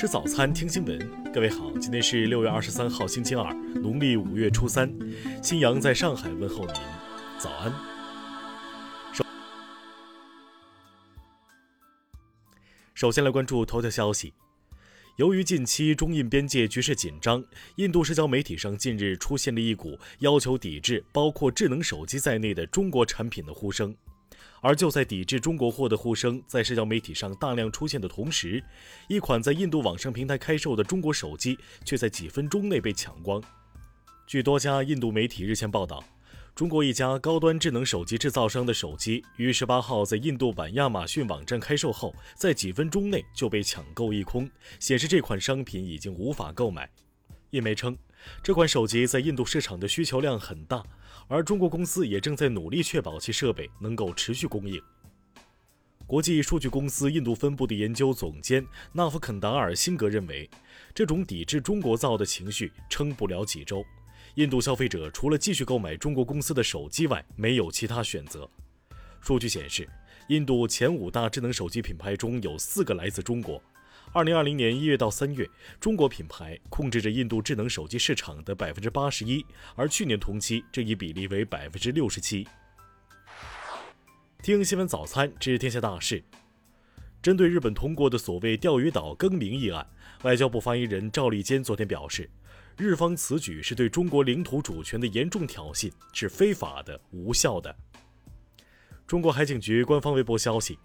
吃早餐，听新闻。各位好，今天是六月二十三号，星期二，农历五月初三。新阳在上海问候您，早安。首首先来关注头条消息。由于近期中印边界局势紧张，印度社交媒体上近日出现了一股要求抵制包括智能手机在内的中国产品的呼声。而就在抵制中国货的呼声在社交媒体上大量出现的同时，一款在印度网上平台开售的中国手机却在几分钟内被抢光。据多家印度媒体日前报道，中国一家高端智能手机制造商的手机于十八号在印度版亚马逊网站开售后，在几分钟内就被抢购一空，显示这款商品已经无法购买。印媒称，这款手机在印度市场的需求量很大。而中国公司也正在努力确保其设备能够持续供应。国际数据公司印度分部的研究总监纳夫肯达尔辛格认为，这种抵制中国造的情绪撑不了几周。印度消费者除了继续购买中国公司的手机外，没有其他选择。数据显示，印度前五大智能手机品牌中有四个来自中国。二零二零年一月到三月，中国品牌控制着印度智能手机市场的百分之八十一，而去年同期这一比例为百分之六十七。听新闻早餐知天下大事。针对日本通过的所谓钓鱼岛更名议案，外交部发言人赵立坚昨天表示，日方此举是对中国领土主权的严重挑衅，是非法的、无效的。中国海警局官方微博消息。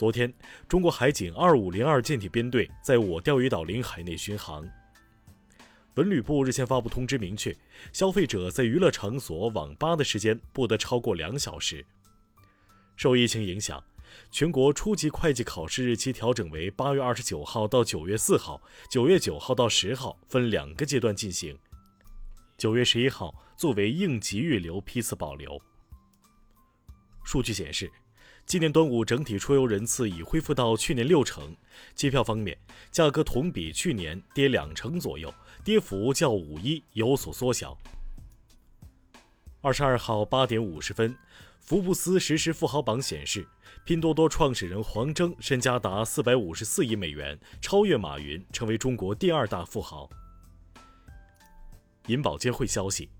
昨天，中国海警二五零二舰艇编队在我钓鱼岛领海内巡航。文旅部日前发布通知，明确消费者在娱乐场所、网吧的时间不得超过两小时。受疫情影响，全国初级会计考试日期调整为八月二十九号到九月四号，九月九号到十号分两个阶段进行。九月十一号作为应急预留批次保留。数据显示。今年端午整体出游人次已恢复到去年六成。机票方面，价格同比去年跌两成左右，跌幅较五一有所缩小。二十二号八点五十分，福布斯实时富豪榜显示，拼多多创始人黄峥身家达四百五十四亿美元，超越马云，成为中国第二大富豪。银保监会消息。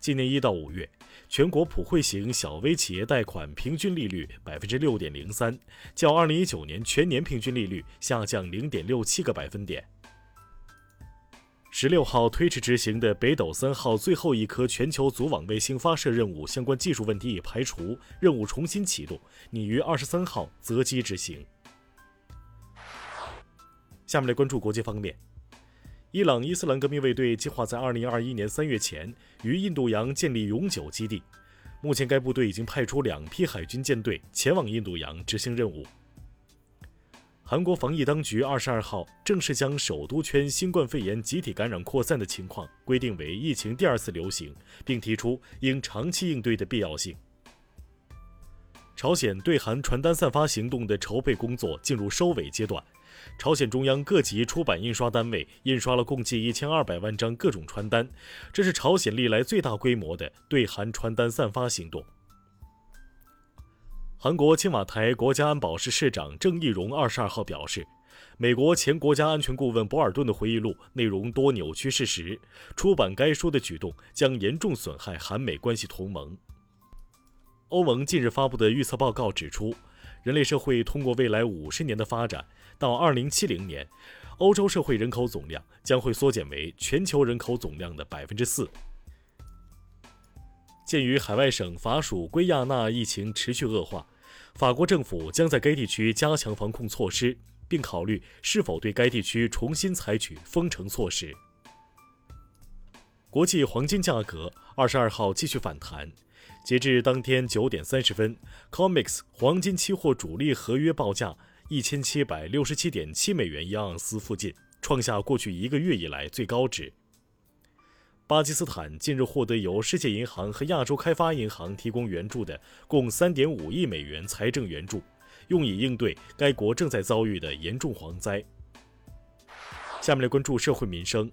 今年一到五月，全国普惠型小微企业贷款平均利率百分之六点零三，较二零一九年全年平均利率下降零点六七个百分点。十六号推迟执行的北斗三号最后一颗全球组网卫星发射任务相关技术问题已排除，任务重新启动，拟于二十三号择机执行。下面来关注国际方面。伊朗伊斯兰革命卫队计划在2021年3月前于印度洋建立永久基地。目前，该部队已经派出两批海军舰队前往印度洋执行任务。韩国防疫当局22号正式将首都圈新冠肺炎集体感染扩散的情况规定为疫情第二次流行，并提出应长期应对的必要性。朝鲜对韩传单散发行动的筹备工作进入收尾阶段。朝鲜中央各级出版印刷单位印刷了共计一千二百万张各种传单，这是朝鲜历来最大规模的对韩传单散发行动。韩国青瓦台国家安保室室长郑义溶二十二号表示，美国前国家安全顾问博尔顿的回忆录内容多扭曲事实，出版该书的举动将严重损害韩美关系同盟。欧盟近日发布的预测报告指出。人类社会通过未来五十年的发展，到二零七零年，欧洲社会人口总量将会缩减为全球人口总量的百分之四。鉴于海外省法属圭亚那疫情持续恶化，法国政府将在该地区加强防控措施，并考虑是否对该地区重新采取封城措施。国际黄金价格二十二号继续反弹。截至当天九点三十分，COMEX 黄金期货主力合约报价一千七百六十七点七美元一盎司附近，创下过去一个月以来最高值。巴基斯坦近日获得由世界银行和亚洲开发银行提供援助的共三点五亿美元财政援助，用以应对该国正在遭遇的严重蝗灾。下面来关注社会民生。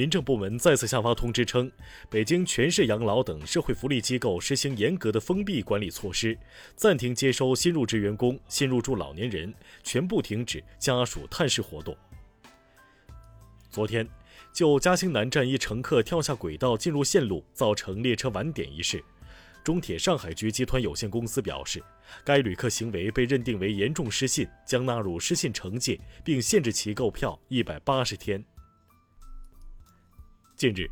民政部门再次下发通知称，北京全市养老等社会福利机构实行严格的封闭管理措施，暂停接收新入职员工、新入住老年人，全部停止家属探视活动。昨天，就嘉兴南站一乘客跳下轨道进入线路，造成列车晚点一事，中铁上海局集团有限公司表示，该旅客行为被认定为严重失信，将纳入失信惩戒，并限制其购票一百八十天。近日，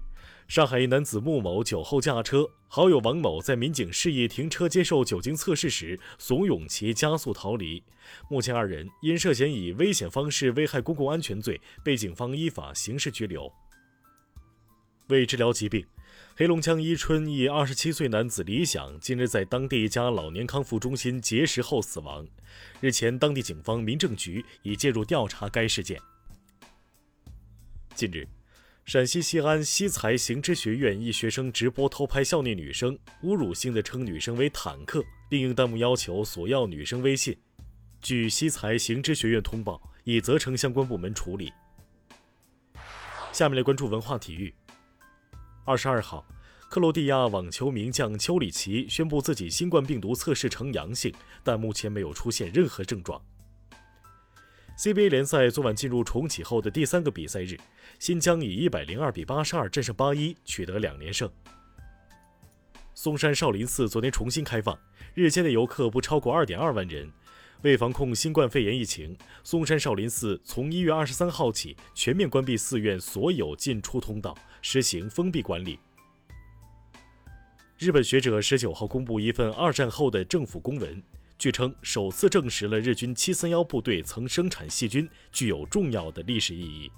上海一男子穆某酒后驾车，好友王某在民警示意停车接受酒精测试时，怂恿其加速逃离。目前，二人因涉嫌以危险方式危害公共安全罪，被警方依法刑事拘留。为治疗疾病，黑龙江伊春一二十七岁男子李想近日在当地一家老年康复中心节食后死亡。日前，当地警方民政局已介入调查该事件。近日。陕西西安西财行知学院一学生直播偷拍校内女生，侮辱性的称女生为“坦克”，并应弹幕要求索要女生微信。据西财行知学院通报，已责成相关部门处理。下面来关注文化体育。二十二号，克罗地亚网球名将丘里奇宣布自己新冠病毒测试呈阳性，但目前没有出现任何症状。CBA 联赛昨晚进入重启后的第三个比赛日，新疆以一百零二比八十二战胜八一，取得两连胜。嵩山少林寺昨天重新开放，日间的游客不超过二点二万人。为防控新冠肺炎疫情，嵩山少林寺从一月二十三号起全面关闭寺院所有进出通道，实行封闭管理。日本学者十九号公布一份二战后的政府公文。据称，首次证实了日军七三幺部队曾生产细菌，具有重要的历史意义。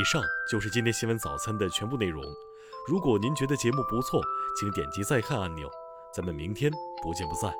以上就是今天新闻早餐的全部内容。如果您觉得节目不错，请点击再看按钮。咱们明天不见不散。